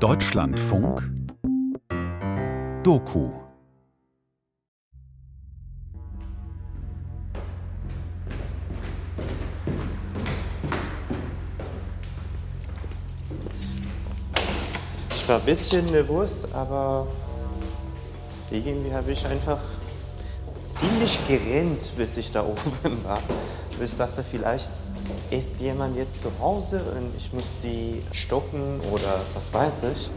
Deutschlandfunk Doku Ich war ein bisschen nervös, aber irgendwie habe ich einfach ziemlich gerannt, bis ich da oben war. Ich dachte, vielleicht ist jemand jetzt zu Hause und ich muss die stoppen oder was weiß ich.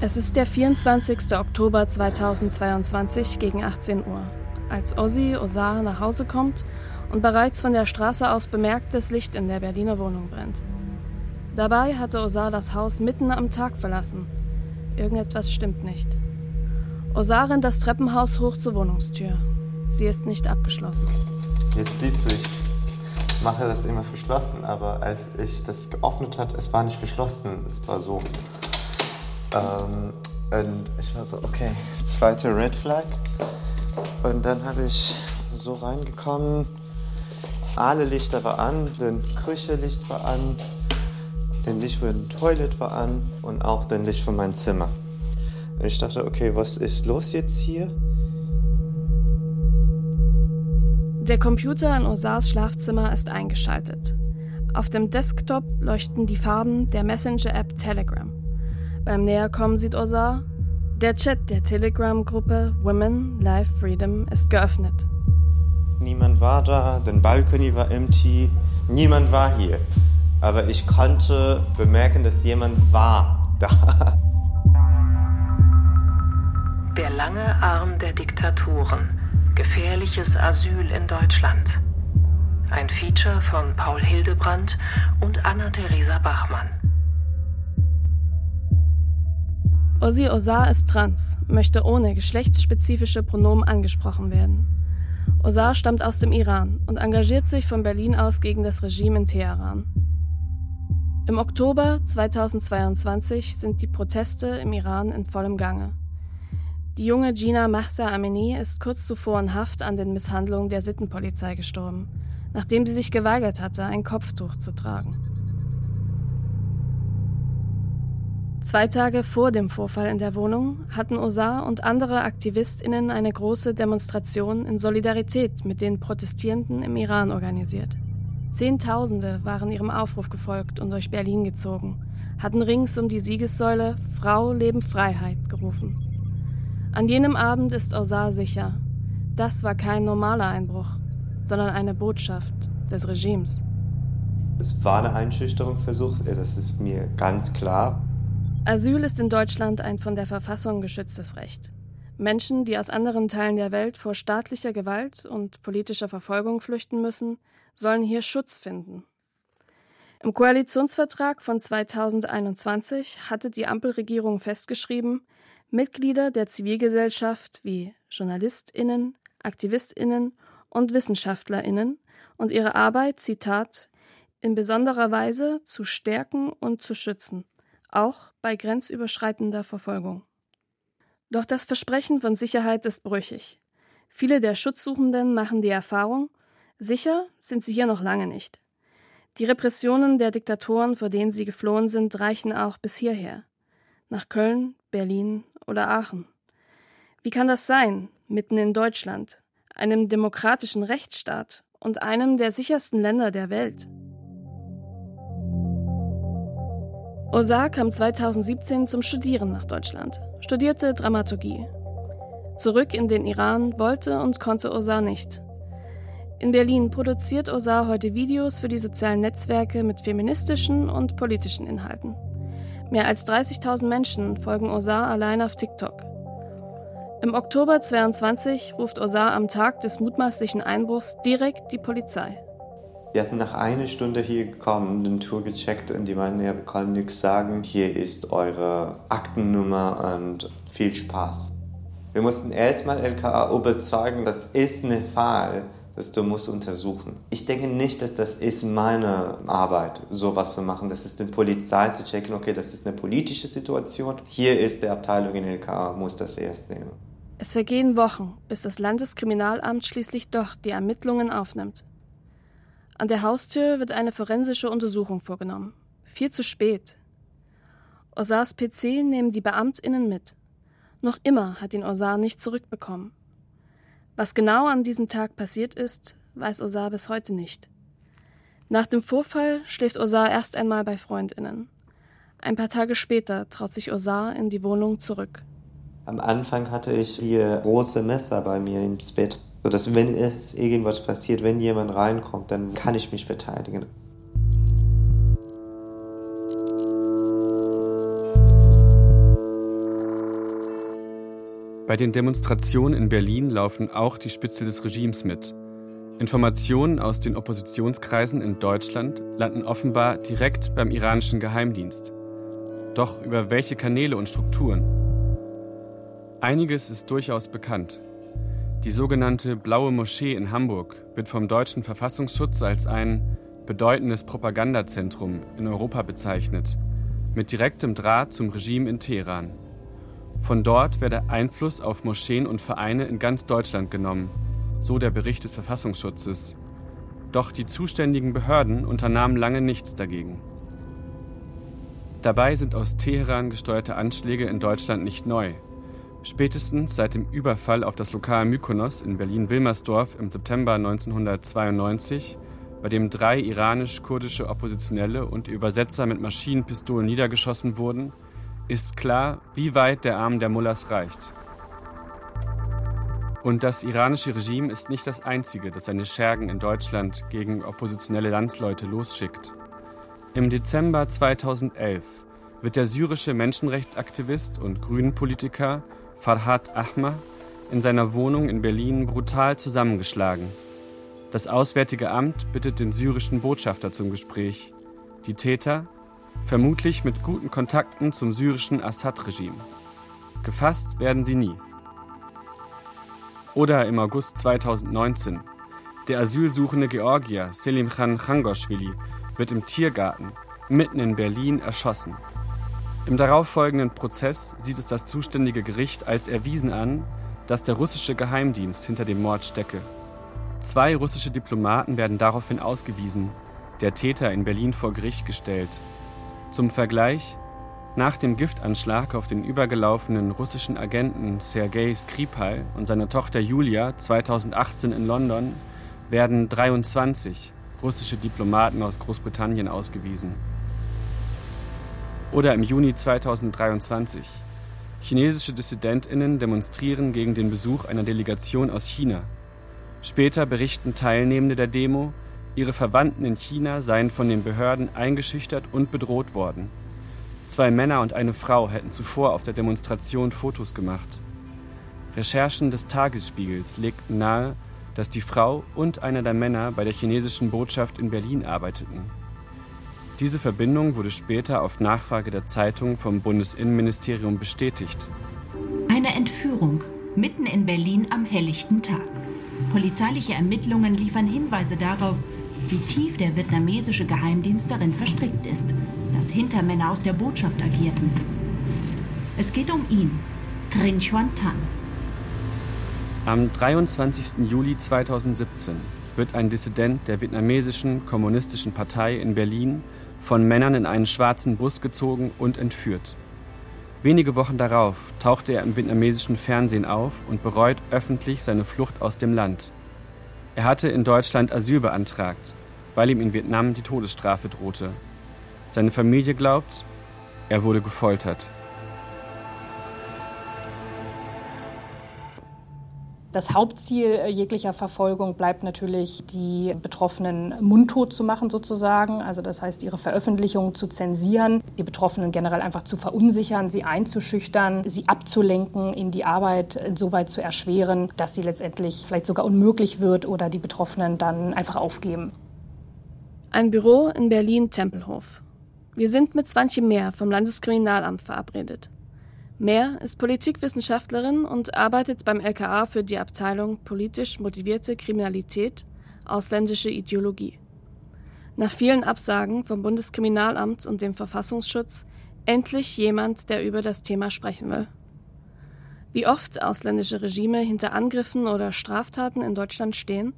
Es ist der 24. Oktober 2022 gegen 18 Uhr, als Ozzy Osar nach Hause kommt und bereits von der Straße aus bemerkt, dass Licht in der Berliner Wohnung brennt. Dabei hatte Osar das Haus mitten am Tag verlassen. Irgendetwas stimmt nicht. Osar rennt das Treppenhaus hoch zur Wohnungstür. Sie ist nicht abgeschlossen. Jetzt siehst du, ich mache das immer verschlossen, aber als ich das geöffnet hat, es war nicht verschlossen, es war so. Ähm, und ich war so, okay, zweite Red Flag. Und dann habe ich so reingekommen, alle Lichter waren an, das Küchenlicht war an, das Licht für den Toilet war an und auch das Licht für mein Zimmer. Und ich dachte, okay, was ist los jetzt hier? Der Computer in Osars Schlafzimmer ist eingeschaltet. Auf dem Desktop leuchten die Farben der Messenger-App Telegram. Beim Näherkommen sieht Osar, der Chat der Telegram-Gruppe Women Life Freedom ist geöffnet. Niemand war da, der Balkon war empty, niemand war hier. Aber ich konnte bemerken, dass jemand war da. Der lange Arm der Diktaturen Gefährliches Asyl in Deutschland. Ein Feature von Paul Hildebrandt und Anna-Theresa Bachmann. Ozzy Osar ist trans, möchte ohne geschlechtsspezifische Pronomen angesprochen werden. Osar stammt aus dem Iran und engagiert sich von Berlin aus gegen das Regime in Teheran. Im Oktober 2022 sind die Proteste im Iran in vollem Gange. Die junge Gina Mahsa Amini ist kurz zuvor in Haft an den Misshandlungen der Sittenpolizei gestorben, nachdem sie sich geweigert hatte, ein Kopftuch zu tragen. Zwei Tage vor dem Vorfall in der Wohnung hatten Osar und andere AktivistInnen eine große Demonstration in Solidarität mit den Protestierenden im Iran organisiert. Zehntausende waren ihrem Aufruf gefolgt und durch Berlin gezogen, hatten rings um die Siegessäule Frau, Leben, Freiheit gerufen. An jenem Abend ist Osar sicher. Das war kein normaler Einbruch, sondern eine Botschaft des Regimes. Es war eine Einschüchterung versucht, das ist mir ganz klar. Asyl ist in Deutschland ein von der Verfassung geschütztes Recht. Menschen, die aus anderen Teilen der Welt vor staatlicher Gewalt und politischer Verfolgung flüchten müssen, sollen hier Schutz finden. Im Koalitionsvertrag von 2021 hatte die Ampelregierung festgeschrieben, Mitglieder der Zivilgesellschaft wie Journalistinnen, Aktivistinnen und Wissenschaftlerinnen und ihre Arbeit, Zitat, in besonderer Weise zu stärken und zu schützen, auch bei grenzüberschreitender Verfolgung. Doch das Versprechen von Sicherheit ist brüchig. Viele der Schutzsuchenden machen die Erfahrung, sicher sind sie hier noch lange nicht. Die Repressionen der Diktatoren, vor denen sie geflohen sind, reichen auch bis hierher. Nach Köln, Berlin oder Aachen. Wie kann das sein, mitten in Deutschland, einem demokratischen Rechtsstaat und einem der sichersten Länder der Welt? Osar kam 2017 zum Studieren nach Deutschland, studierte Dramaturgie. Zurück in den Iran wollte und konnte Osar nicht. In Berlin produziert Osar heute Videos für die sozialen Netzwerke mit feministischen und politischen Inhalten. Mehr als 30.000 Menschen folgen Osar allein auf TikTok. Im Oktober 22 ruft Osar am Tag des mutmaßlichen Einbruchs direkt die Polizei. Wir hatten nach einer Stunde hier gekommen, den Tour gecheckt und die meinten, ja, wir können nichts sagen. Hier ist eure Aktennummer und viel Spaß. Wir mussten erstmal LKA überzeugen, das ist ein Fall dass du musst untersuchen. Ich denke nicht, dass das ist meine Arbeit, sowas zu machen. Das ist die Polizei zu checken, okay, das ist eine politische Situation. Hier ist die Abteilung in LKA, muss das erst nehmen. Es vergehen Wochen, bis das Landeskriminalamt schließlich doch die Ermittlungen aufnimmt. An der Haustür wird eine forensische Untersuchung vorgenommen. Viel zu spät. Osars PC nehmen die BeamtInnen mit. Noch immer hat ihn Osar nicht zurückbekommen. Was genau an diesem Tag passiert ist, weiß Osar bis heute nicht. Nach dem Vorfall schläft Osar erst einmal bei FreundInnen. Ein paar Tage später traut sich Osar in die Wohnung zurück. Am Anfang hatte ich hier große Messer bei mir ins Bett, sodass wenn es irgendwas passiert, wenn jemand reinkommt, dann kann ich mich verteidigen. Bei den Demonstrationen in Berlin laufen auch die Spitzel des Regimes mit. Informationen aus den Oppositionskreisen in Deutschland landen offenbar direkt beim iranischen Geheimdienst. Doch über welche Kanäle und Strukturen? Einiges ist durchaus bekannt. Die sogenannte Blaue Moschee in Hamburg wird vom deutschen Verfassungsschutz als ein bedeutendes Propagandazentrum in Europa bezeichnet, mit direktem Draht zum Regime in Teheran. Von dort werde Einfluss auf Moscheen und Vereine in ganz Deutschland genommen, so der Bericht des Verfassungsschutzes. Doch die zuständigen Behörden unternahmen lange nichts dagegen. Dabei sind aus Teheran gesteuerte Anschläge in Deutschland nicht neu. Spätestens seit dem Überfall auf das Lokal Mykonos in Berlin-Wilmersdorf im September 1992, bei dem drei iranisch-kurdische Oppositionelle und Übersetzer mit Maschinenpistolen niedergeschossen wurden, ist klar, wie weit der Arm der Mullahs reicht. Und das iranische Regime ist nicht das einzige, das seine Schergen in Deutschland gegen oppositionelle Landsleute losschickt. Im Dezember 2011 wird der syrische Menschenrechtsaktivist und Grünen-Politiker Farhad Ahmad in seiner Wohnung in Berlin brutal zusammengeschlagen. Das Auswärtige Amt bittet den syrischen Botschafter zum Gespräch. Die Täter, vermutlich mit guten Kontakten zum syrischen Assad-Regime. Gefasst werden sie nie. Oder im August 2019. Der asylsuchende Georgier Selim Khan Khangoshvili wird im Tiergarten mitten in Berlin erschossen. Im darauffolgenden Prozess sieht es das zuständige Gericht als erwiesen an, dass der russische Geheimdienst hinter dem Mord stecke. Zwei russische Diplomaten werden daraufhin ausgewiesen, der Täter in Berlin vor Gericht gestellt. Zum Vergleich, nach dem Giftanschlag auf den übergelaufenen russischen Agenten Sergei Skripal und seiner Tochter Julia 2018 in London werden 23 russische Diplomaten aus Großbritannien ausgewiesen. Oder im Juni 2023. Chinesische Dissidentinnen demonstrieren gegen den Besuch einer Delegation aus China. Später berichten Teilnehmende der Demo, ihre Verwandten in China seien von den Behörden eingeschüchtert und bedroht worden. Zwei Männer und eine Frau hätten zuvor auf der Demonstration Fotos gemacht. Recherchen des Tagesspiegels legten nahe, dass die Frau und einer der Männer bei der chinesischen Botschaft in Berlin arbeiteten. Diese Verbindung wurde später auf Nachfrage der Zeitung vom Bundesinnenministerium bestätigt. Eine Entführung mitten in Berlin am helllichten Tag. Polizeiliche Ermittlungen liefern Hinweise darauf, wie tief der vietnamesische Geheimdienst darin verstrickt ist, dass Hintermänner aus der Botschaft agierten. Es geht um ihn, Trinh Xuan Tan. Am 23. Juli 2017 wird ein Dissident der vietnamesischen Kommunistischen Partei in Berlin von Männern in einen schwarzen Bus gezogen und entführt. Wenige Wochen darauf tauchte er im vietnamesischen Fernsehen auf und bereut öffentlich seine Flucht aus dem Land. Er hatte in Deutschland Asyl beantragt, weil ihm in Vietnam die Todesstrafe drohte. Seine Familie glaubt, er wurde gefoltert. Das Hauptziel äh, jeglicher Verfolgung bleibt natürlich, die Betroffenen mundtot zu machen sozusagen. Also das heißt, ihre Veröffentlichungen zu zensieren, die Betroffenen generell einfach zu verunsichern, sie einzuschüchtern, sie abzulenken, ihnen die Arbeit insoweit zu erschweren, dass sie letztendlich vielleicht sogar unmöglich wird oder die Betroffenen dann einfach aufgeben. Ein Büro in Berlin-Tempelhof. Wir sind mit Swantje Mehr vom Landeskriminalamt verabredet. Mehr ist Politikwissenschaftlerin und arbeitet beim LKA für die Abteilung Politisch motivierte Kriminalität, ausländische Ideologie. Nach vielen Absagen vom Bundeskriminalamt und dem Verfassungsschutz endlich jemand, der über das Thema sprechen will. Wie oft ausländische Regime hinter Angriffen oder Straftaten in Deutschland stehen,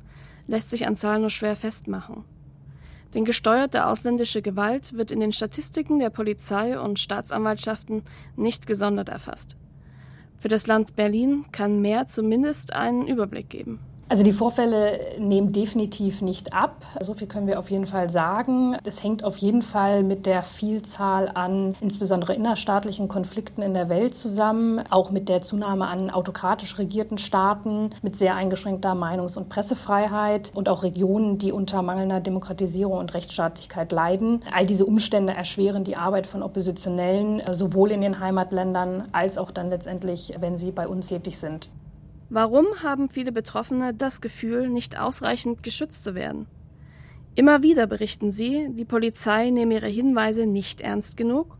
lässt sich an Zahlen nur schwer festmachen. Denn gesteuerte ausländische Gewalt wird in den Statistiken der Polizei und Staatsanwaltschaften nicht gesondert erfasst. Für das Land Berlin kann mehr zumindest einen Überblick geben. Also die Vorfälle nehmen definitiv nicht ab. So viel können wir auf jeden Fall sagen. Das hängt auf jeden Fall mit der Vielzahl an insbesondere innerstaatlichen Konflikten in der Welt zusammen, auch mit der Zunahme an autokratisch regierten Staaten mit sehr eingeschränkter Meinungs- und Pressefreiheit und auch Regionen, die unter mangelnder Demokratisierung und Rechtsstaatlichkeit leiden. All diese Umstände erschweren die Arbeit von Oppositionellen sowohl in den Heimatländern als auch dann letztendlich, wenn sie bei uns tätig sind. Warum haben viele Betroffene das Gefühl, nicht ausreichend geschützt zu werden? Immer wieder berichten sie, die Polizei nehme ihre Hinweise nicht ernst genug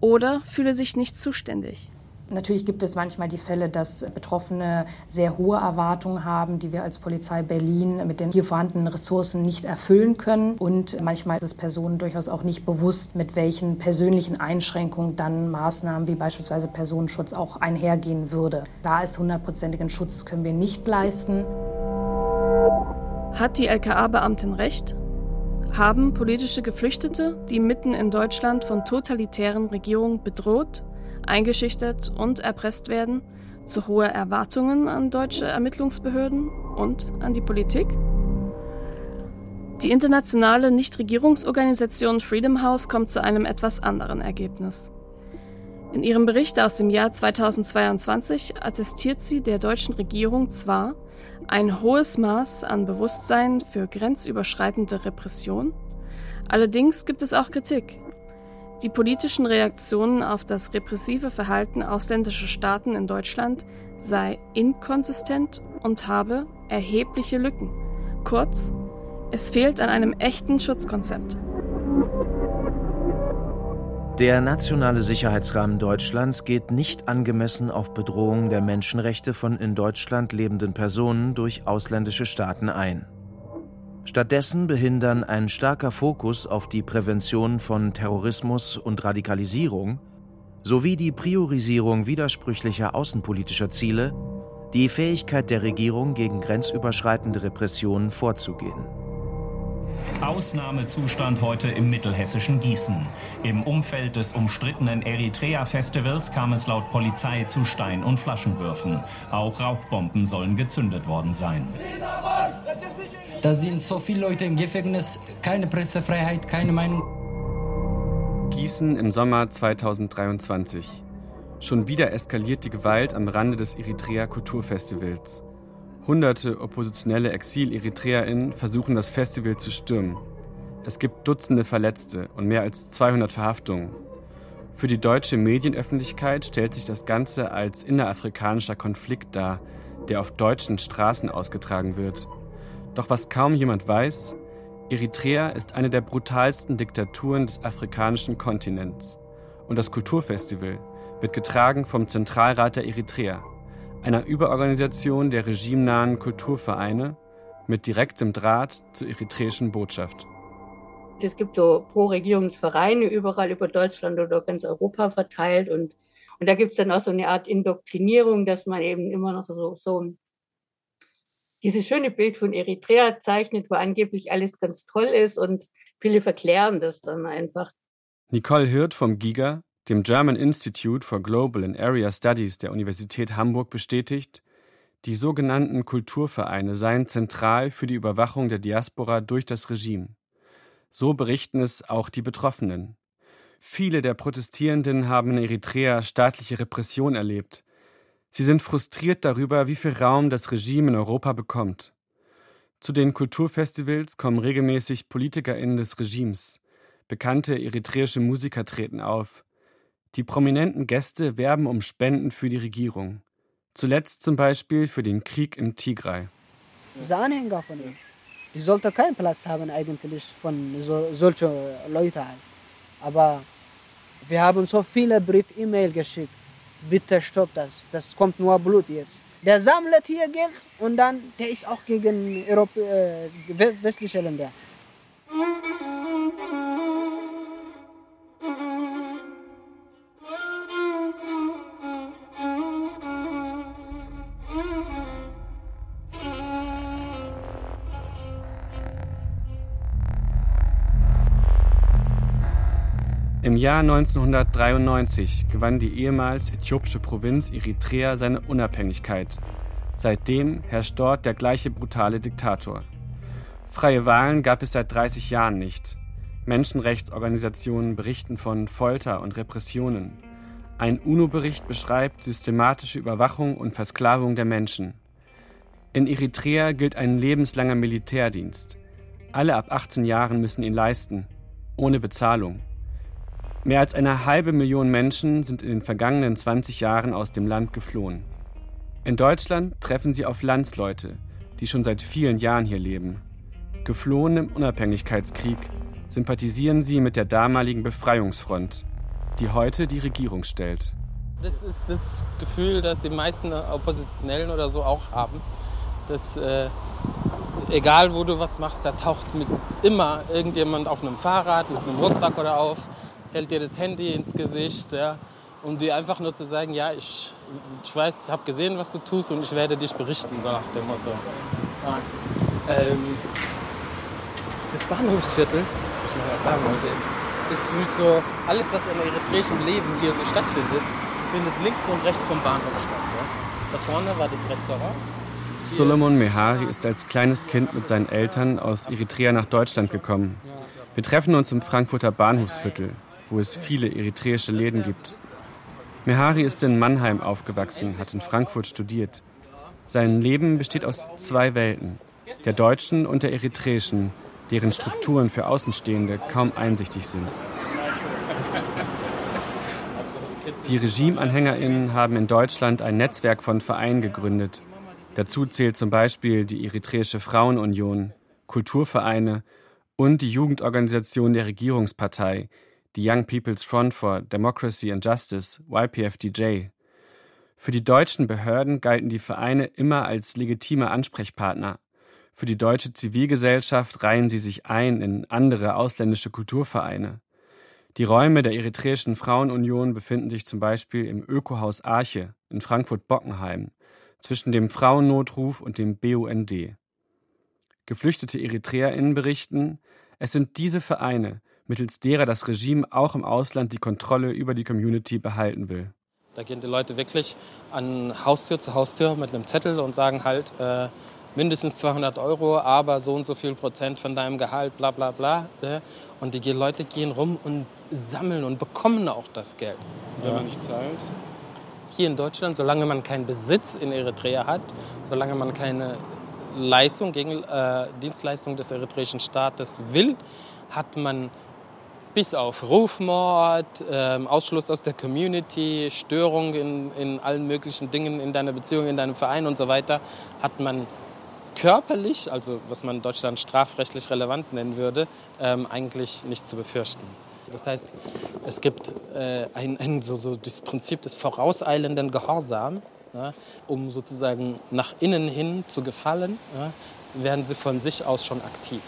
oder fühle sich nicht zuständig. Natürlich gibt es manchmal die Fälle, dass Betroffene sehr hohe Erwartungen haben, die wir als Polizei Berlin mit den hier vorhandenen Ressourcen nicht erfüllen können. Und manchmal ist es Personen durchaus auch nicht bewusst, mit welchen persönlichen Einschränkungen dann Maßnahmen wie beispielsweise Personenschutz auch einhergehen würde. Da ist hundertprozentigen Schutz können wir nicht leisten. Hat die LKA-Beamtin recht? Haben politische Geflüchtete, die mitten in Deutschland von totalitären Regierungen bedroht, eingeschüchtert und erpresst werden, zu hohe Erwartungen an deutsche Ermittlungsbehörden und an die Politik? Die internationale Nichtregierungsorganisation Freedom House kommt zu einem etwas anderen Ergebnis. In ihrem Bericht aus dem Jahr 2022 attestiert sie der deutschen Regierung zwar ein hohes Maß an Bewusstsein für grenzüberschreitende Repression, allerdings gibt es auch Kritik, die politischen Reaktionen auf das repressive Verhalten ausländischer Staaten in Deutschland sei inkonsistent und habe erhebliche Lücken. Kurz, es fehlt an einem echten Schutzkonzept. Der nationale Sicherheitsrahmen Deutschlands geht nicht angemessen auf Bedrohung der Menschenrechte von in Deutschland lebenden Personen durch ausländische Staaten ein. Stattdessen behindern ein starker Fokus auf die Prävention von Terrorismus und Radikalisierung sowie die Priorisierung widersprüchlicher außenpolitischer Ziele die Fähigkeit der Regierung, gegen grenzüberschreitende Repressionen vorzugehen. Ausnahmezustand heute im mittelhessischen Gießen. Im Umfeld des umstrittenen Eritrea-Festivals kam es laut Polizei zu Stein- und Flaschenwürfen. Auch Rauchbomben sollen gezündet worden sein. Da sind so viele Leute im Gefängnis, keine Pressefreiheit, keine Meinung. Gießen im Sommer 2023. Schon wieder eskaliert die Gewalt am Rande des Eritrea Kulturfestivals. Hunderte oppositionelle Exil-EritreerInnen versuchen das Festival zu stürmen. Es gibt Dutzende Verletzte und mehr als 200 Verhaftungen. Für die deutsche Medienöffentlichkeit stellt sich das Ganze als innerafrikanischer Konflikt dar, der auf deutschen Straßen ausgetragen wird. Doch was kaum jemand weiß, Eritrea ist eine der brutalsten Diktaturen des afrikanischen Kontinents. Und das Kulturfestival wird getragen vom Zentralrat der Eritrea, einer Überorganisation der regimenahen Kulturvereine mit direktem Draht zur eritreischen Botschaft. Es gibt so Pro-Regierungsvereine überall über Deutschland oder ganz Europa verteilt und, und da gibt es dann auch so eine Art Indoktrinierung, dass man eben immer noch so, so dieses schöne Bild von Eritrea zeichnet, wo angeblich alles ganz toll ist und viele verklären das dann einfach. Nicole Hirt vom GIGA dem German Institute for Global and Area Studies der Universität Hamburg bestätigt, die sogenannten Kulturvereine seien zentral für die Überwachung der Diaspora durch das Regime. So berichten es auch die Betroffenen. Viele der Protestierenden haben in Eritrea staatliche Repression erlebt. Sie sind frustriert darüber, wie viel Raum das Regime in Europa bekommt. Zu den Kulturfestivals kommen regelmäßig PolitikerInnen des Regimes. Bekannte eritreische Musiker treten auf. Die prominenten Gäste werben um Spenden für die Regierung. Zuletzt zum Beispiel für den Krieg im Tigray. Diese Anhänger von ihm, die sollten keinen Platz haben eigentlich von so, solchen Leuten. Aber wir haben so viele Brief, E-Mail geschickt. Bitte stopp das, das kommt nur Blut jetzt. Der sammelt hier Geld und dann, der ist auch gegen Europa, äh, westliche Länder. Jahr 1993 gewann die ehemals äthiopische Provinz Eritrea seine Unabhängigkeit. Seitdem herrscht dort der gleiche brutale Diktator. Freie Wahlen gab es seit 30 Jahren nicht. Menschenrechtsorganisationen berichten von Folter und Repressionen. Ein UNO-Bericht beschreibt systematische Überwachung und Versklavung der Menschen. In Eritrea gilt ein lebenslanger Militärdienst. Alle ab 18 Jahren müssen ihn leisten, ohne Bezahlung. Mehr als eine halbe Million Menschen sind in den vergangenen 20 Jahren aus dem Land geflohen. In Deutschland treffen sie auf Landsleute, die schon seit vielen Jahren hier leben. Geflohen im Unabhängigkeitskrieg sympathisieren sie mit der damaligen Befreiungsfront, die heute die Regierung stellt. Das ist das Gefühl, das die meisten Oppositionellen oder so auch haben. Dass äh, egal wo du was machst, da taucht mit immer irgendjemand auf einem Fahrrad, mit einem Rucksack oder auf hält dir das Handy ins Gesicht, ja, um dir einfach nur zu sagen, ja, ich, ich weiß, ich habe gesehen, was du tust und ich werde dich berichten, so nach dem Motto. Ähm, das Bahnhofsviertel, ich noch was sagen wollte, ist, ist für mich so, alles, was im eritreischen Leben hier so stattfindet, findet links und rechts vom Bahnhof statt. Ja. Da vorne war das Restaurant. Solomon Mehari ist als kleines Kind mit seinen Eltern aus Eritrea nach Deutschland gekommen. Wir treffen uns im Frankfurter Bahnhofsviertel, wo es viele eritreische Läden gibt. Mehari ist in Mannheim aufgewachsen, hat in Frankfurt studiert. Sein Leben besteht aus zwei Welten, der deutschen und der eritreischen, deren Strukturen für Außenstehende kaum einsichtig sind. Die Regimeanhängerinnen haben in Deutschland ein Netzwerk von Vereinen gegründet. Dazu zählt zum Beispiel die Eritreische Frauenunion, Kulturvereine und die Jugendorganisation der Regierungspartei, die Young People's Front for Democracy and Justice, YPFDJ. Für die deutschen Behörden galten die Vereine immer als legitime Ansprechpartner. Für die deutsche Zivilgesellschaft reihen sie sich ein in andere ausländische Kulturvereine. Die Räume der Eritreischen Frauenunion befinden sich zum Beispiel im Ökohaus Arche in Frankfurt-Bockenheim zwischen dem Frauennotruf und dem BUND. Geflüchtete EritreerInnen berichten, es sind diese Vereine, mittels derer das Regime auch im Ausland die Kontrolle über die Community behalten will. Da gehen die Leute wirklich an Haustür zu Haustür mit einem Zettel und sagen halt äh, mindestens 200 Euro, aber so und so viel Prozent von deinem Gehalt, bla bla bla. Äh. Und die Leute gehen rum und sammeln und bekommen auch das Geld. Wenn man nicht zahlt? Hier in Deutschland, solange man keinen Besitz in Eritrea hat, solange man keine Leistung gegen äh, Dienstleistung des eritreischen Staates will, hat man bis auf Rufmord, ähm, Ausschluss aus der Community, Störung in, in allen möglichen Dingen in deiner Beziehung, in deinem Verein und so weiter, hat man körperlich, also was man in Deutschland strafrechtlich relevant nennen würde, ähm, eigentlich nicht zu befürchten. Das heißt, es gibt äh, ein, ein, so, so das Prinzip des vorauseilenden Gehorsam, ja, um sozusagen nach innen hin zu gefallen, ja, werden sie von sich aus schon aktiv.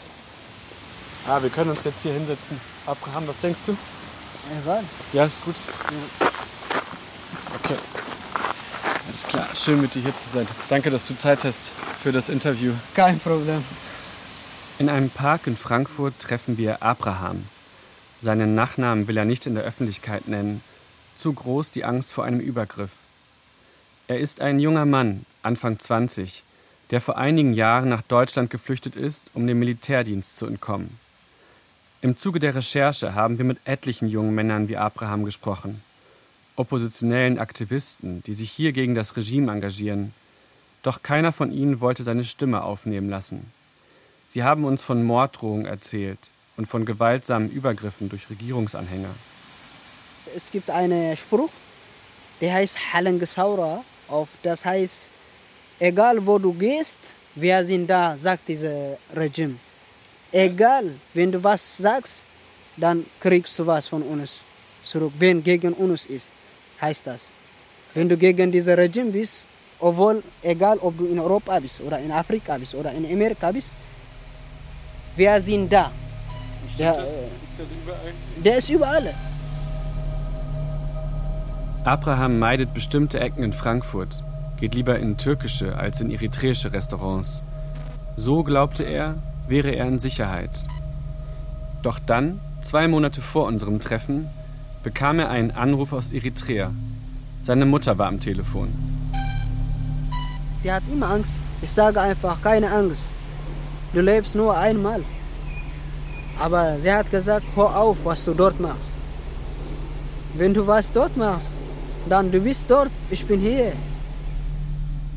Ah, wir können uns jetzt hier hinsetzen. Abraham, was denkst du? Ja, ja ist gut. Okay. Alles klar. Schön mit dir hier zu sein. Danke, dass du Zeit hast für das Interview. Kein Problem. In einem Park in Frankfurt treffen wir Abraham. Seinen Nachnamen will er nicht in der Öffentlichkeit nennen. Zu groß die Angst vor einem Übergriff. Er ist ein junger Mann, Anfang 20, der vor einigen Jahren nach Deutschland geflüchtet ist, um dem Militärdienst zu entkommen. Im Zuge der Recherche haben wir mit etlichen jungen Männern wie Abraham gesprochen, oppositionellen Aktivisten, die sich hier gegen das Regime engagieren. Doch keiner von ihnen wollte seine Stimme aufnehmen lassen. Sie haben uns von Morddrohungen erzählt und von gewaltsamen Übergriffen durch Regierungsanhänger. Es gibt einen Spruch, der heißt Halengesaura, auf das heißt, egal wo du gehst, wir sind da, sagt dieses Regime egal, wenn du was sagst, dann kriegst du was von uns zurück. Wenn gegen uns ist, heißt das. Wenn du gegen dieses Regime bist, obwohl, egal ob du in Europa bist oder in Afrika bist oder in Amerika bist, wir sind da. Der, das? Ist der, überall? der ist überall. Abraham meidet bestimmte Ecken in Frankfurt, geht lieber in türkische als in eritreische Restaurants. So glaubte er, wäre er in Sicherheit. Doch dann, zwei Monate vor unserem Treffen, bekam er einen Anruf aus Eritrea. Seine Mutter war am Telefon. Die hat immer Angst. Ich sage einfach, keine Angst. Du lebst nur einmal. Aber sie hat gesagt, hör auf, was du dort machst. Wenn du was dort machst, dann du bist dort, ich bin hier.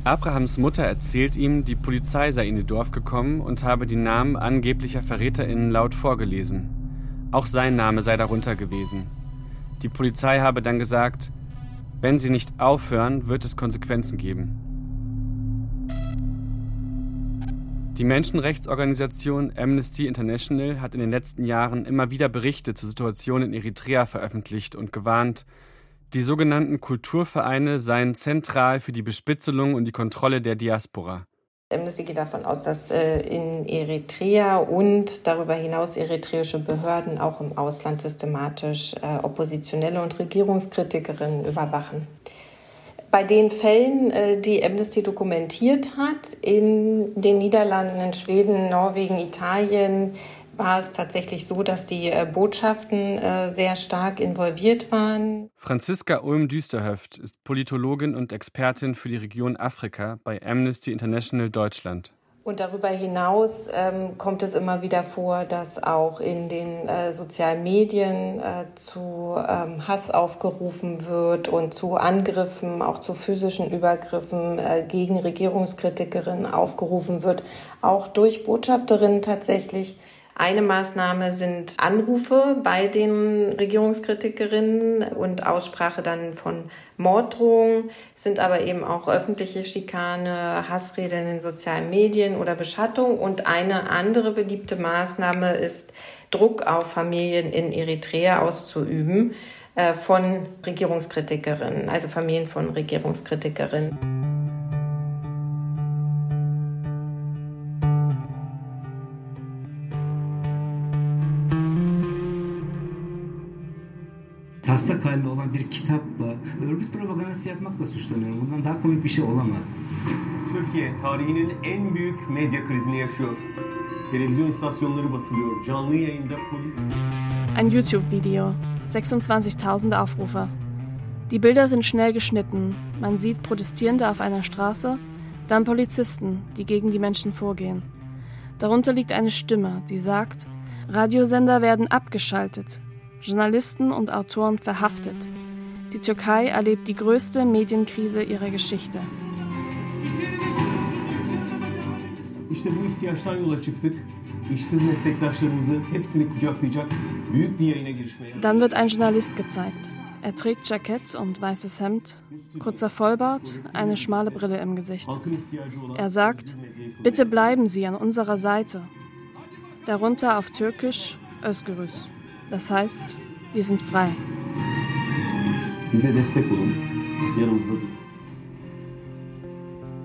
Abrahams Mutter erzählt ihm, die Polizei sei in ihr Dorf gekommen und habe die Namen angeblicher VerräterInnen laut vorgelesen. Auch sein Name sei darunter gewesen. Die Polizei habe dann gesagt, wenn sie nicht aufhören, wird es Konsequenzen geben. Die Menschenrechtsorganisation Amnesty International hat in den letzten Jahren immer wieder Berichte zur Situation in Eritrea veröffentlicht und gewarnt, die sogenannten Kulturvereine seien zentral für die Bespitzelung und die Kontrolle der Diaspora. Amnesty geht davon aus, dass äh, in Eritrea und darüber hinaus eritreische Behörden auch im Ausland systematisch äh, Oppositionelle und Regierungskritikerinnen überwachen. Bei den Fällen, äh, die Amnesty dokumentiert hat, in den Niederlanden, in Schweden, Norwegen, Italien, war es tatsächlich so, dass die äh, Botschaften äh, sehr stark involviert waren. Franziska Ulm-Düsterhöft ist Politologin und Expertin für die Region Afrika bei Amnesty International Deutschland. Und darüber hinaus ähm, kommt es immer wieder vor, dass auch in den äh, sozialen Medien äh, zu ähm, Hass aufgerufen wird und zu Angriffen, auch zu physischen Übergriffen äh, gegen Regierungskritikerinnen aufgerufen wird, auch durch Botschafterinnen tatsächlich. Eine Maßnahme sind Anrufe bei den Regierungskritikerinnen und Aussprache dann von Morddrohungen, sind aber eben auch öffentliche Schikane, Hassrede in den sozialen Medien oder Beschattung. Und eine andere beliebte Maßnahme ist, Druck auf Familien in Eritrea auszuüben äh, von Regierungskritikerinnen, also Familien von Regierungskritikerinnen. Taslak halinde olan bir kitapla örgüt propagandası yapmakla suçlanıyorum. Bundan daha komik bir şey olamaz. Türkiye tarihinin en büyük medya krizini yaşıyor. Televizyon istasyonları basılıyor. Canlı yayında polis... Ein YouTube-Video. 26.000 Aufrufe. Die Bilder sind schnell geschnitten. Man sieht Protestierende auf einer Straße, dann Polizisten, die gegen die Menschen vorgehen. Darunter liegt eine Stimme, die sagt, Radiosender werden abgeschaltet, Journalisten und Autoren verhaftet. Die Türkei erlebt die größte Medienkrise ihrer Geschichte. İşte bu ihtiyaçtan yola çıktık. İşsiz meslektaşlarımızı hepsini kucaklayacak büyük bir yayına girişmeye. Dann wird ein Journalist gezeigt. Er trägt Jackett und weißes Hemd, kurzer Vollbart, eine schmale Brille im Gesicht. Er sagt, bitte bleiben Sie an unserer Seite. Darunter auf Türkisch Özgürüz. Das heißt, wir sind frei.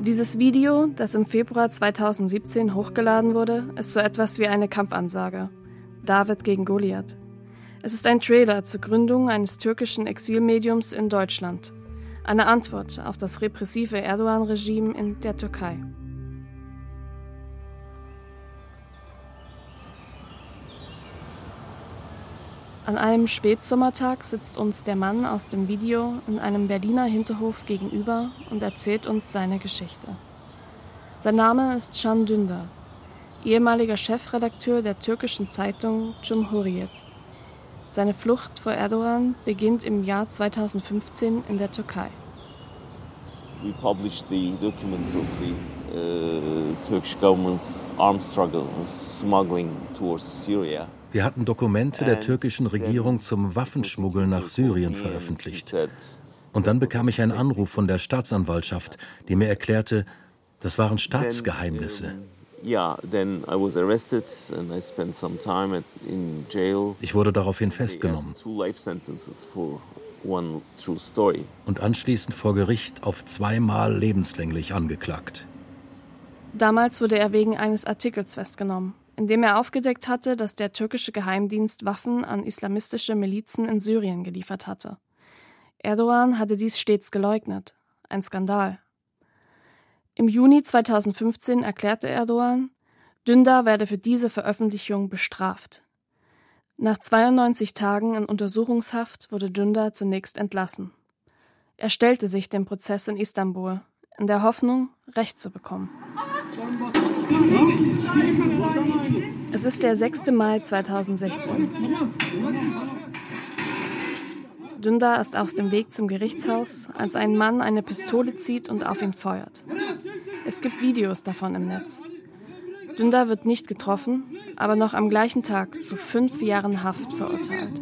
Dieses Video, das im Februar 2017 hochgeladen wurde, ist so etwas wie eine Kampfansage. David gegen Goliath. Es ist ein Trailer zur Gründung eines türkischen Exilmediums in Deutschland. Eine Antwort auf das repressive Erdogan-Regime in der Türkei. An einem Spätsommertag sitzt uns der Mann aus dem Video in einem Berliner Hinterhof gegenüber und erzählt uns seine Geschichte. Sein Name ist Can Dündar, ehemaliger Chefredakteur der türkischen Zeitung Cumhuriyet. Seine Flucht vor Erdogan beginnt im Jahr 2015 in der Türkei. We published the documents of the uh, Turkish government's armed struggle, smuggling towards Syria. Wir hatten Dokumente der türkischen Regierung zum Waffenschmuggel nach Syrien veröffentlicht. Und dann bekam ich einen Anruf von der Staatsanwaltschaft, die mir erklärte, das waren Staatsgeheimnisse. Ich wurde daraufhin festgenommen und anschließend vor Gericht auf zweimal lebenslänglich angeklagt. Damals wurde er wegen eines Artikels festgenommen in dem er aufgedeckt hatte, dass der türkische Geheimdienst Waffen an islamistische Milizen in Syrien geliefert hatte. Erdogan hatte dies stets geleugnet. Ein Skandal. Im Juni 2015 erklärte Erdogan, Dündar werde für diese Veröffentlichung bestraft. Nach 92 Tagen in Untersuchungshaft wurde Dündar zunächst entlassen. Er stellte sich dem Prozess in Istanbul, in der Hoffnung, Recht zu bekommen. Es ist der 6. Mai 2016. Dündar ist auf dem Weg zum Gerichtshaus, als ein Mann eine Pistole zieht und auf ihn feuert. Es gibt Videos davon im Netz. Dündar wird nicht getroffen, aber noch am gleichen Tag zu fünf Jahren Haft verurteilt.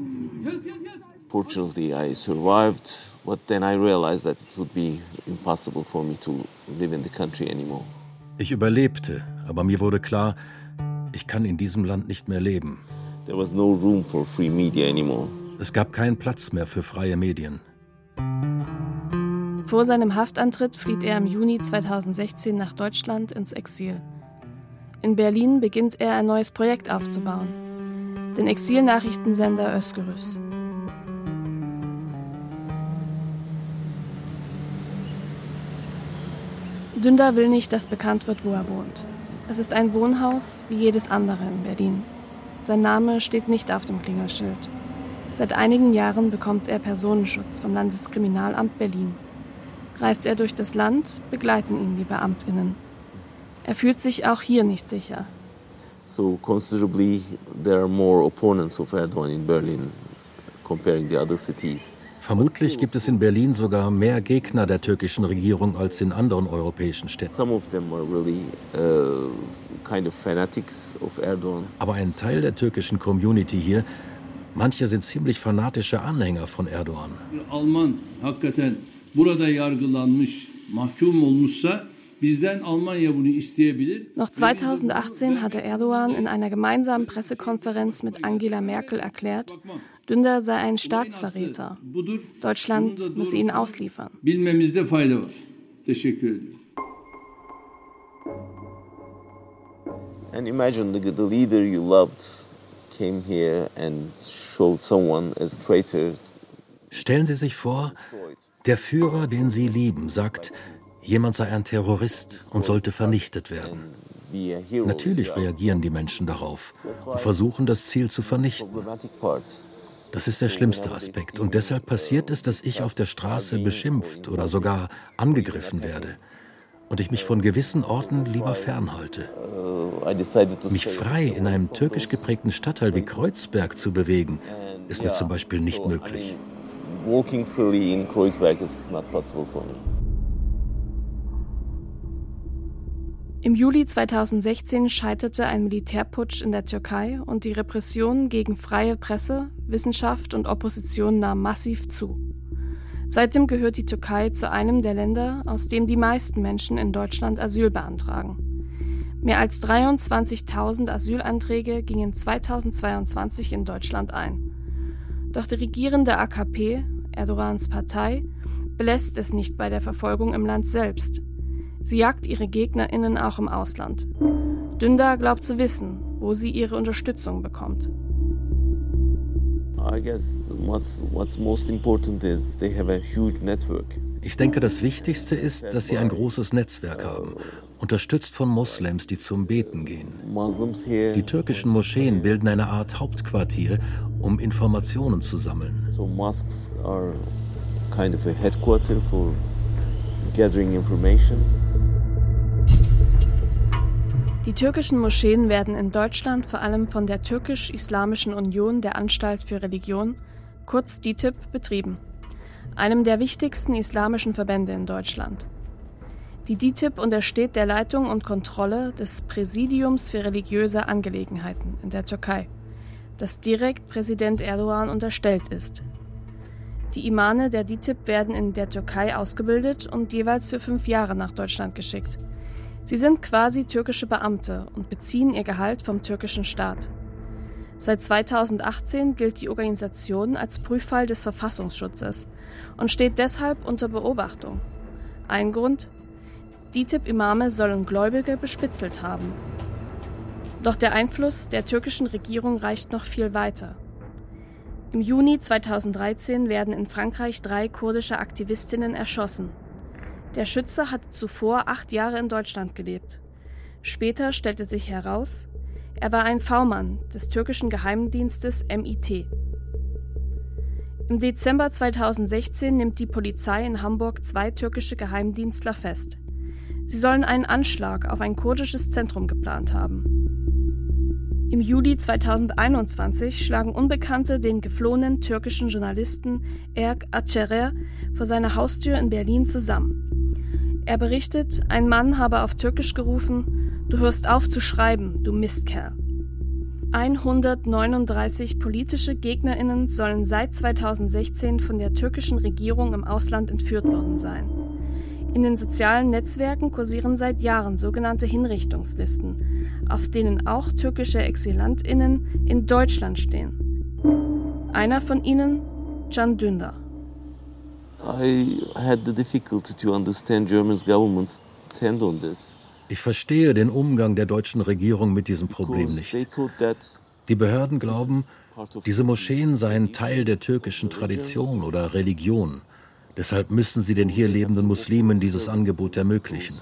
Fortunately, I survived, but then I realized that it would be impossible for me to live in the country anymore. Ich überlebte, aber mir wurde klar, ich kann in diesem Land nicht mehr leben. There was no room for free media anymore. Es gab keinen Platz mehr für freie Medien. Vor seinem Haftantritt flieht er im Juni 2016 nach Deutschland ins Exil. In Berlin beginnt er ein neues Projekt aufzubauen, den Exilnachrichtensender Özgürüz. Dündar will nicht, dass bekannt wird, wo er wohnt. Es ist ein Wohnhaus wie jedes andere in Berlin. Sein Name steht nicht auf dem Klingelschild. Seit einigen Jahren bekommt er Personenschutz vom Landeskriminalamt Berlin. Reist er durch das Land, begleiten ihn die Beamtinnen. Er fühlt sich auch hier nicht sicher. So considerably there are more opponents of Erdogan in Berlin comparing the other cities. Vermutlich gibt es in Berlin sogar mehr Gegner der türkischen Regierung als in anderen europäischen Städten. Some of them are really uh, kind of fanatics of Erdogan. Aber ein Teil der türkischen Community hier, manche sind ziemlich fanatische Anhänger von Erdogan. Alman hakikaten burada yargılanmış, mahkum olmuşsa bizden Almanya bunu isteyebilir. Noch 2018 hatte Erdogan in einer gemeinsamen Pressekonferenz mit Angela Merkel erklärt, Dündar sei ein Staatsverräter. Deutschland müsse ihn ausliefern. And imagine the, the leader you loved came here and showed someone as traitor. Stellen Sie sich vor, der Führer, den Sie lieben, sagt, jemand sei ein Terrorist und sollte vernichtet werden. Natürlich reagieren die Menschen darauf und versuchen, das Ziel zu vernichten. Das ist der schlimmste Aspekt. Und deshalb passiert es, dass ich auf der Straße beschimpft oder sogar angegriffen werde. Und ich mich von gewissen Orten lieber fernhalte. Mich frei in einem türkisch geprägten Stadtteil wie Kreuzberg zu bewegen, ist mir zum Beispiel nicht möglich. Walking freely in Kreuzberg is not possible for me. Im Juli 2016 scheiterte ein Militärputsch in der Türkei und die Repressionen gegen freie Presse, Wissenschaft und Opposition nahmen massiv zu. Seitdem gehört die Türkei zu einem der Länder, aus dem die meisten Menschen in Deutschland Asyl beantragen. Mehr als 23.000 Asylanträge gingen 2022 in Deutschland ein. Doch die regierende AKP, Erdogans Partei, belässt es nicht bei der Verfolgung im Land selbst. Sie jagt ihre GegnerInnen auch im Ausland. Dündar glaubt zu wissen, wo sie ihre Unterstützung bekommt. Ich denke, das Wichtigste ist, dass sie ein großes Netzwerk haben, unterstützt von Moslems, die zum Beten gehen. Die türkischen Moscheen bilden eine Art Hauptquartier, um Informationen zu sammeln. Kind of a headquarter for gathering information. Die türkischen Moscheen werden in Deutschland vor allem von der Türkisch-Islamischen Union der Anstalt für Religion, kurz DITIB, betrieben, einem der wichtigsten islamischen Verbände in Deutschland. Die DITIB untersteht der Leitung und Kontrolle des Präsidiums für religiöse Angelegenheiten in der Türkei, das direkt Präsident Erdogan unterstellt ist. Die Imane der DITIB werden in der Türkei ausgebildet und jeweils für fünf Jahre nach Deutschland geschickt. Sie sind quasi türkische Beamte und beziehen ihr Gehalt vom türkischen Staat. Seit 2018 gilt die Organisation als Prüffall des Verfassungsschutzes und steht deshalb unter Beobachtung. Ein Grund? DITIB-Imame sollen Gläubige bespitzelt haben. Doch der Einfluss der türkischen Regierung reicht noch viel weiter. Im Juni 2013 werden in Frankreich drei kurdische Aktivistinnen erschossen. Der Schütze hatte zuvor acht Jahre in Deutschland gelebt. Später stellte sich heraus, Er war ein V-Mann des türkischen Geheimdienstes MIT. Im Dezember 2016 nimmt die Polizei in Hamburg zwei türkische Geheimdienstler fest. Sie sollen einen Anschlag auf ein kurdisches Zentrum geplant haben. Im Juli 2021 schlagen Unbekannte den geflohenen türkischen Journalisten Erk Acerer vor seiner Haustür in Berlin zusammen. Er berichtet, ein Mann habe auf Türkisch gerufen: Du hörst auf zu schreiben, du Mistkerl. 139 politische Gegnerinnen sollen seit 2016 von der türkischen Regierung im Ausland entführt worden sein. In den sozialen Netzwerken kursieren seit Jahren sogenannte Hinrichtungslisten, auf denen auch türkische Exilantinnen in Deutschland stehen. Einer von ihnen, Can Dündar. I had the difficulty to understand German's government's stand on this. Ich verstehe den Umgang der deutschen Regierung mit diesem Problem nicht. Die Behörden glauben, diese Moscheen seien Teil der türkischen Tradition oder Religion. Deshalb müssen sie den hier lebenden Muslimen dieses Angebot ermöglichen.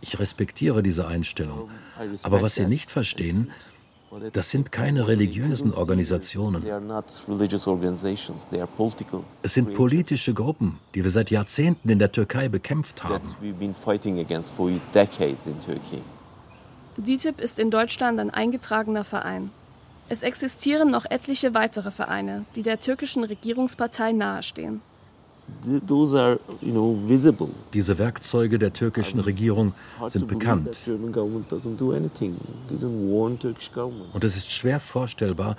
Ich respektiere diese Einstellung. Aber was sie nicht verstehen, das sind keine religiösen Organisationen. Es sind politische Gruppen, die wir seit Jahrzehnten in der Türkei bekämpft haben. DITIB ist in Deutschland ein eingetragener Verein. Es existieren noch etliche weitere Vereine, die der türkischen Regierungspartei nahestehen. Diese Werkzeuge der türkischen Regierung sind bekannt. Und es ist schwer vorstellbar,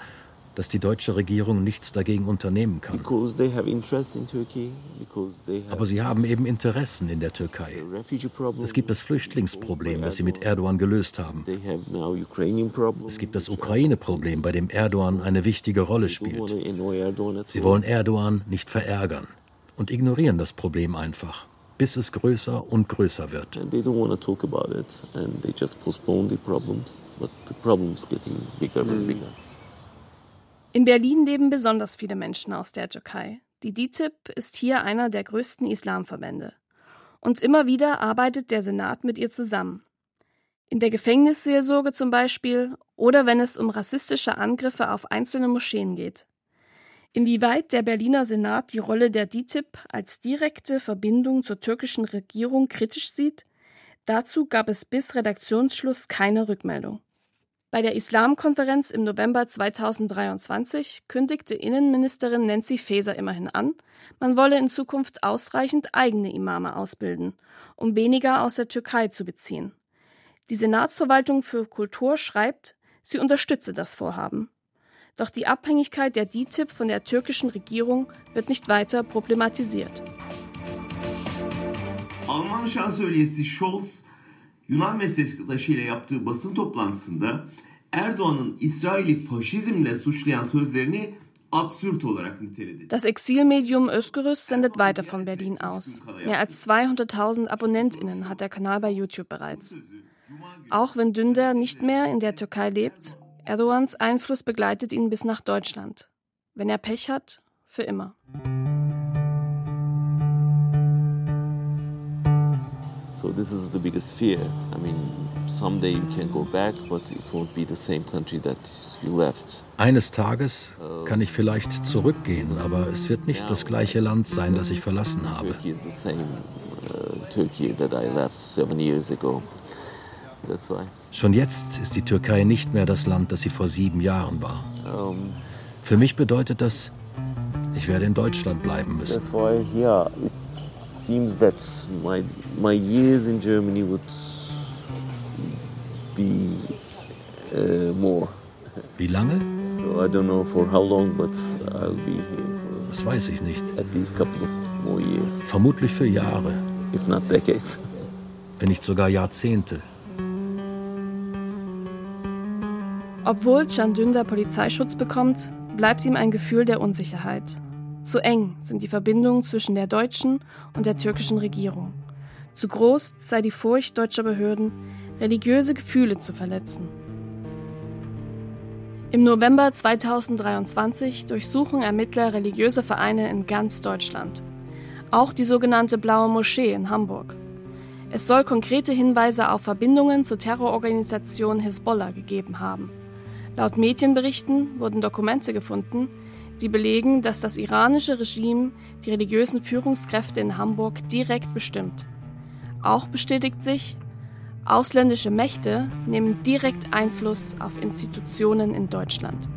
dass die deutsche Regierung nichts dagegen unternehmen kann. Aber sie haben eben Interessen in der Türkei. Es gibt das Flüchtlingsproblem, das sie mit Erdogan gelöst haben. Es gibt das Ukraine-Problem, bei dem Erdogan eine wichtige Rolle spielt. Sie wollen Erdogan nicht verärgern und ignorieren das Problem einfach, bis es größer und größer wird. In Berlin leben besonders viele Menschen aus der Türkei. Die DITIB ist hier einer der größten Islamverbände. Und immer wieder arbeitet der Senat mit ihr zusammen. In der Gefängnisseelsorge zum Beispiel oder wenn es um rassistische Angriffe auf einzelne Moscheen geht. Inwieweit der Berliner Senat die Rolle der DITIB als direkte Verbindung zur türkischen Regierung kritisch sieht, dazu gab es bis Redaktionsschluss keine Rückmeldung. Bei der Islamkonferenz im November 2023 kündigte Innenministerin Nancy Faeser immerhin an, man wolle in Zukunft ausreichend eigene Imame ausbilden, um weniger aus der Türkei zu beziehen. Die Senatsverwaltung für Kultur schreibt, sie unterstütze das Vorhaben. Doch die Abhängigkeit der DİTİB von der türkischen Regierung wird nicht weiter problematisiert. Alman Şansölyesi Scholz, Yunan meslektaşıyla yaptığı basın toplantısında Erdoğan'ın İsrail'i faşizmle suçlayan sözlerini absürt olarak niteledi. Das Exilmedium Özgürüz sendet weiter von Berlin aus. Mehr als 200.000 AbonnentInnen hat der Kanal bei YouTube bereits. Auch wenn Dünder nicht mehr in der Türkei lebt, Erdogans Einfluss begleitet ihn bis nach Deutschland. Wenn er Pech hat, für immer. So this is the biggest fear. I mean, someday you can go back, but it won't be the same country that you left. Eines Tages kann ich vielleicht zurückgehen, aber es wird nicht das gleiche Land sein, das ich verlassen habe. Turkey is the same uh, Turkey that I left seven years ago. Schon jetzt ist die Türkei nicht mehr das Land, das sie vor sieben Jahren war. Um, Für mich bedeutet das, ich werde in Deutschland bleiben müssen. Wie lange? So I don't know for how long, but I'll be here for Das weiß ich nicht. at least a couple of more years, Vermutlich für Jahre, wenn nicht sogar Jahrzehnte. Obwohl Can Dündar Polizeischutz bekommt, bleibt ihm ein Gefühl der Unsicherheit. Zu eng sind die Verbindungen zwischen der deutschen und der türkischen Regierung. Zu groß sei die Furcht deutscher Behörden, religiöse Gefühle zu verletzen. Im November 2023 durchsuchen Ermittler religiöse Vereine in ganz Deutschland. Auch die sogenannte Blaue Moschee in Hamburg. Es soll konkrete Hinweise auf Verbindungen zur Terrororganisation Hisbollah gegeben haben. Laut Medienberichten wurden Dokumente gefunden, die belegen, dass das iranische Regime die religiösen Führungskräfte in Hamburg direkt bestimmt. Auch bestätigt sich, ausländische Mächte nehmen direkt Einfluss auf Institutionen in Deutschland.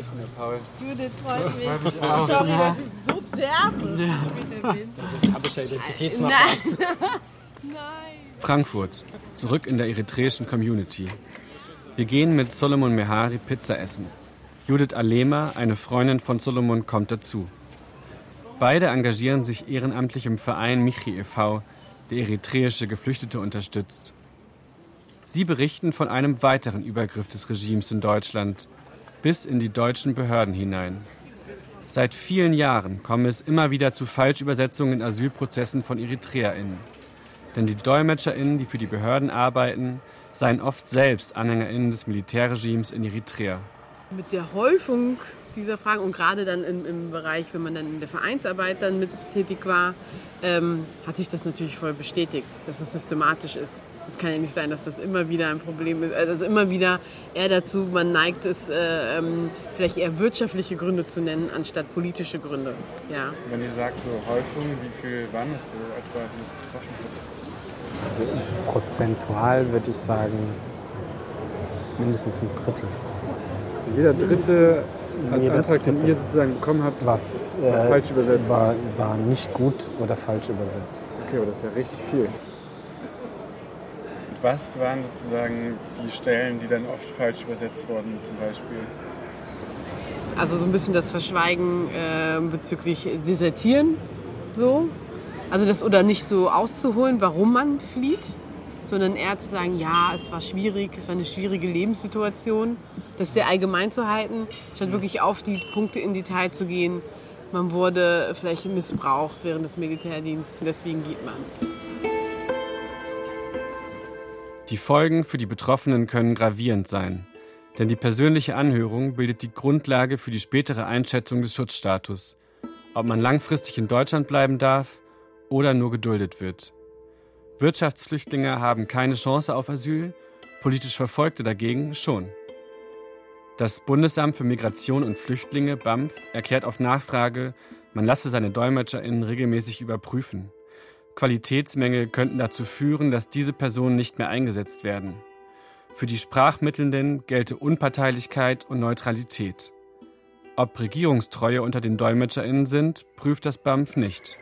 Ich bin der Paul. Judith, freut mich. Freut mich auch. Sorry, dass ich so derbe Ja. Das ist Habischer Identitätsnachweis. Nein. Frankfurt, zurück in der eritreischen Community. Wir gehen mit Solomon Mehari Pizza essen. Judith Alema, eine Freundin von Solomon, kommt dazu. Beide engagieren sich ehrenamtlich im Verein Michi e.V., der eritreische Geflüchtete unterstützt. Sie berichten von einem weiteren Übergriff des Regimes in Deutschland, bis in die deutschen Behörden hinein. Seit vielen Jahren komme es immer wieder zu Falschübersetzungen in Asylprozessen von EritreerInnen. Denn die DolmetscherInnen, die für die Behörden arbeiten, seien oft selbst AnhängerInnen des Militärregimes in Eritrea. Mit der Häufung dieser Fragen und gerade dann im, im Bereich, wenn man dann in der Vereinsarbeit dann mit tätig war, ähm, hat sich das natürlich voll bestätigt, dass es systematisch ist. Es kann ja nicht sein, dass das immer wieder ein Problem ist. Also immer wieder eher dazu, man neigt es, äh, ähm, vielleicht eher wirtschaftliche Gründe zu nennen, anstatt politische Gründe. Ja. Wenn ihr sagt so Häufung, wie viel waren es so etwa, die es betroffen hat? Also prozentual würde ich sagen, mindestens ein Drittel. Also jeder dritte Jeder Antrag, den ihr sozusagen bekommen habt, war, war äh, falsch übersetzt. War, war nicht gut oder falsch übersetzt. Okay, aber das ist ja richtig viel. Und was waren sozusagen die Stellen, die dann oft falsch übersetzt wurden, zum Beispiel? Also so ein bisschen das Verschweigen äh, bezüglich Desertieren, so. Also das oder nicht so auszuholen, warum man flieht, sondern eher zu sagen, ja, es war schwierig, es war eine schwierige Lebenssituation. Das sehr allgemein zu halten, statt wirklich auf die Punkte in Detail zu gehen. Man wurde vielleicht missbraucht während des Militärdienstes, deswegen geht man. Die Folgen für die Betroffenen können gravierend sein, denn die persönliche Anhörung bildet die Grundlage für die spätere Einschätzung des Schutzstatus, ob man langfristig in Deutschland bleiben darf oder nur geduldet wird. Wirtschaftsflüchtlinge haben keine Chance auf Asyl, politisch Verfolgte dagegen schon. Das Bundesamt für Migration und Flüchtlinge, BAMF, erklärt auf Nachfrage, man lasse seine DolmetscherInnen regelmäßig überprüfen. Qualitätsmängel könnten dazu führen, dass diese Personen nicht mehr eingesetzt werden. Für die Sprachmittelnden gelte Unparteilichkeit und Neutralität. Ob Regierungstreue unter den DolmetscherInnen sind, prüft das BAMF nicht.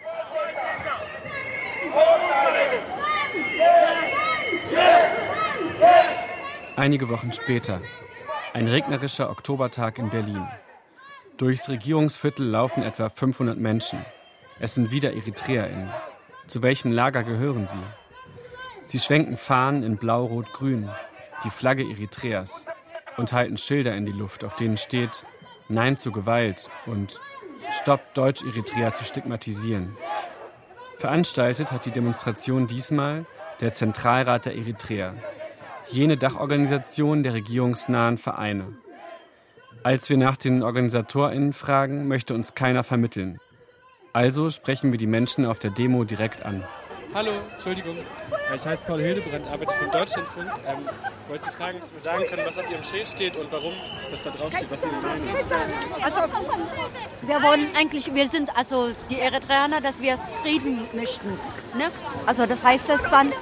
Einige Wochen später. Ein regnerischer Oktobertag in Berlin. Durchs Regierungsviertel laufen etwa 500 Menschen. Es sind wieder EritreerInnen. Zu welchem Lager gehören sie? Sie schwenken Fahnen in Blau-Rot-Grün, die Flagge Eritreas, und halten Schilder in die Luft, auf denen steht Nein zu Gewalt und Stopp Deutsch-Eritrea zu stigmatisieren. Veranstaltet hat die Demonstration diesmal der Zentralrat der Eritreer, jene Dachorganisation der regierungsnahen Vereine. Als wir nach den OrganisatorInnen fragen, möchte uns keiner vermitteln. Also sprechen wir die Menschen auf der Demo direkt an. Hallo, Entschuldigung. Ich heiße Paul Hildebrand, arbeite für den Deutschlandfunk. Ähm, wollte Sie fragen, ob Sie mir sagen können, was auf Ihrem Schild steht und warum das da drauf steht, was Sie meinen. Also, wir wollen eigentlich, wir sind also die Eritreaner, dass wir Frieden möchten. Ne? Also, das heißt es dann.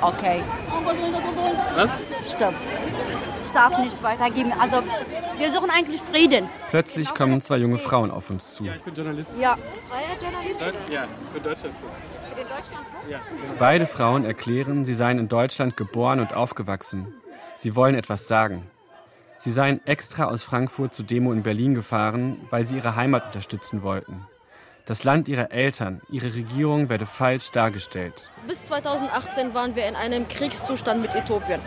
Okay. Was? Stopp. Ich darf nichts weitergeben. Also, wir suchen eigentlich Frieden. Plötzlich kommen zwei junge Frauen auf uns zu. Ja, ich bin Journalist. Ja. Freier Journalist? Ja, für Deutschlandfunk. Für den Deutschlandfunk? Ja. Beide Frauen erklären, sie seien in Deutschland geboren und aufgewachsen. Sie wollen etwas sagen. Sie seien extra aus Frankfurt zur Demo in Berlin gefahren, weil sie ihre Heimat unterstützen wollten. Das Land ihrer Eltern, ihre Regierung werde falsch dargestellt. Bis 2018 waren wir in einem Kriegszustand mit Äthiopien.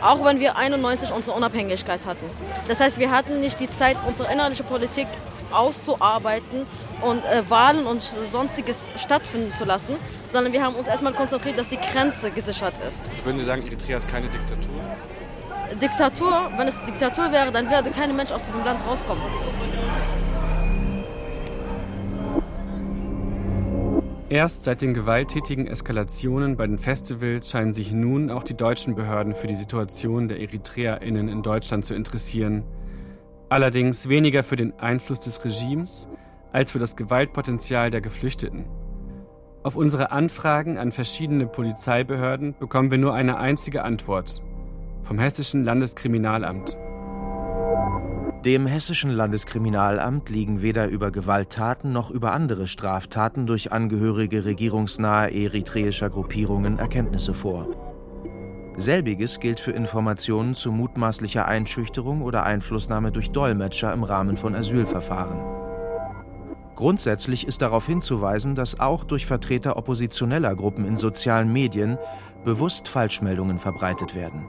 Auch wenn wir 91 unsere Unabhängigkeit hatten. Das heißt, wir hatten nicht die Zeit, unsere innerliche Politik auszuarbeiten und äh, Wahlen und sonstiges stattfinden zu lassen, sondern wir haben uns erstmal konzentriert, dass die Grenze gesichert ist. Also würden Sie sagen, Eritrea ist keine Diktatur? Diktatur, wenn es Diktatur wäre, dann würde kein Mensch aus diesem Land rauskommen. Erst seit den gewalttätigen Eskalationen bei den Festivals scheinen sich nun auch die deutschen Behörden für die Situation der EritreerInnen in Deutschland zu interessieren. Allerdings weniger für den Einfluss des Regimes als für das Gewaltpotenzial der Geflüchteten. Auf unsere Anfragen an verschiedene Polizeibehörden bekommen wir nur eine einzige Antwort vom Hessischen Landeskriminalamt. Dem Hessischen Landeskriminalamt liegen weder über Gewalttaten noch über andere Straftaten durch Angehörige regierungsnaher eritreischer Gruppierungen Erkenntnisse vor. Selbiges gilt für Informationen zu mutmaßlicher Einschüchterung oder Einflussnahme durch Dolmetscher im Rahmen von Asylverfahren. Grundsätzlich ist darauf hinzuweisen, dass auch durch Vertreter oppositioneller Gruppen in sozialen Medien bewusst Falschmeldungen verbreitet werden.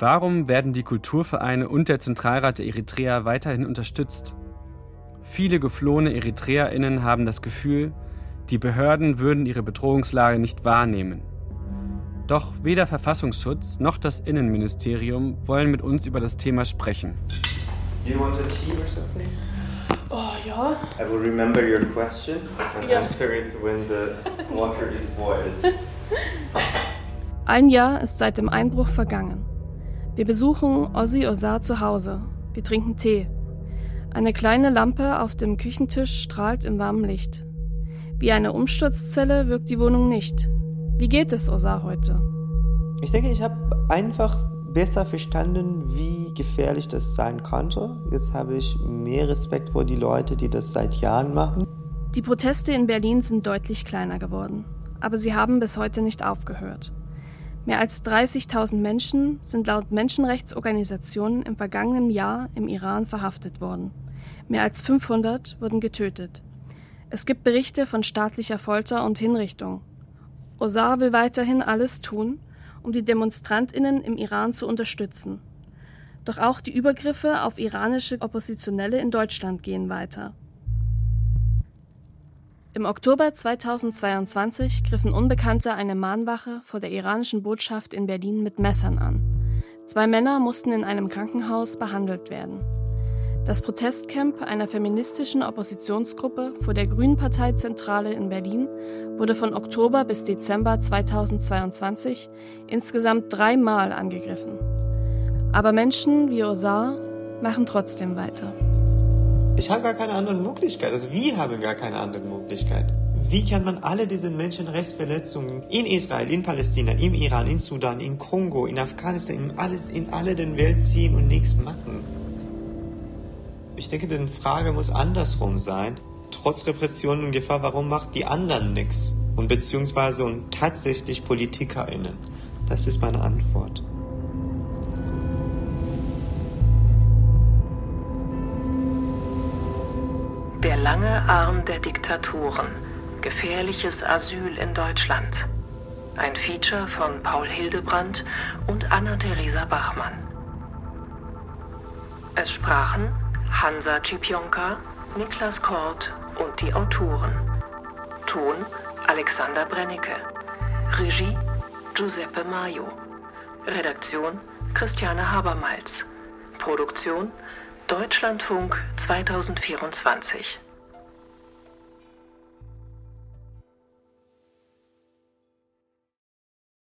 Warum werden die Kulturvereine und der Zentralrat der Eritrea weiterhin unterstützt? Viele geflohene EritreerInnen haben das Gefühl, die Behörden würden ihre Bedrohungslage nicht wahrnehmen. Doch weder Verfassungsschutz noch das Innenministerium wollen mit uns über das Thema sprechen. You want a tea or something? Oh ja. I will remember your question and Ja. answer it when the water is boiled. Ein Jahr ist seit dem Einbruch vergangen. Wir besuchen Ozzy Ozar zu Hause. Wir trinken Tee. Eine kleine Lampe auf dem Küchentisch strahlt im warmen Licht. Wie eine Umsturzzelle wirkt die Wohnung nicht. Wie geht es Ozar heute? Ich denke, ich habe einfach besser verstanden, wie gefährlich das sein konnte. Jetzt habe ich mehr Respekt vor die Leute, die das seit Jahren machen. Die Proteste in Berlin sind deutlich kleiner geworden, aber sie haben bis heute nicht aufgehört. Mehr als 30.000 Menschen sind laut Menschenrechtsorganisationen im vergangenen Jahr im Iran verhaftet worden. Mehr als 500 wurden getötet. Es gibt Berichte von staatlicher Folter und Hinrichtung. Ozar will weiterhin alles tun, um die Demonstrantinnen im Iran zu unterstützen. Doch auch die Übergriffe auf iranische Oppositionelle in Deutschland gehen weiter. Im Oktober 2022 griffen Unbekannte eine Mahnwache vor der iranischen Botschaft in Berlin mit Messern an. Zwei Männer mussten in einem Krankenhaus behandelt werden. Das Protestcamp einer feministischen Oppositionsgruppe vor der Grünen Parteizentrale in Berlin wurde von Oktober bis Dezember 2022 insgesamt dreimal angegriffen. Aber Menschen wie Ozar machen trotzdem weiter. Ich habe gar keine andere Möglichkeit. Also wir haben gar keine andere Möglichkeit. Wie kann man alle diese Menschenrechtsverletzungen in Israel, in Palästina, im Iran, in Sudan, in Kongo, in Afghanistan, in alles, in alle den Welt ziehen und nichts machen? Ich denke, die Frage muss andersrum sein. Trotz Repression und Gefahr, warum macht die anderen nichts? Und beziehungsweise und tatsächlich PolitikerInnen. Das ist meine Antwort. Der lange Arm der Diktaturen. Gefährliches Asyl in Deutschland. Ein Feature von Paul Hildebrandt und Anna-Theresa Bachmann. Es sprachen Hansa Cipionka, Niklas Kort und die Autoren. Ton Alexander Brennecke. Regie Giuseppe Maio. Redaktion Christiane Habermalz. Produktion Deutschlandfunk 2024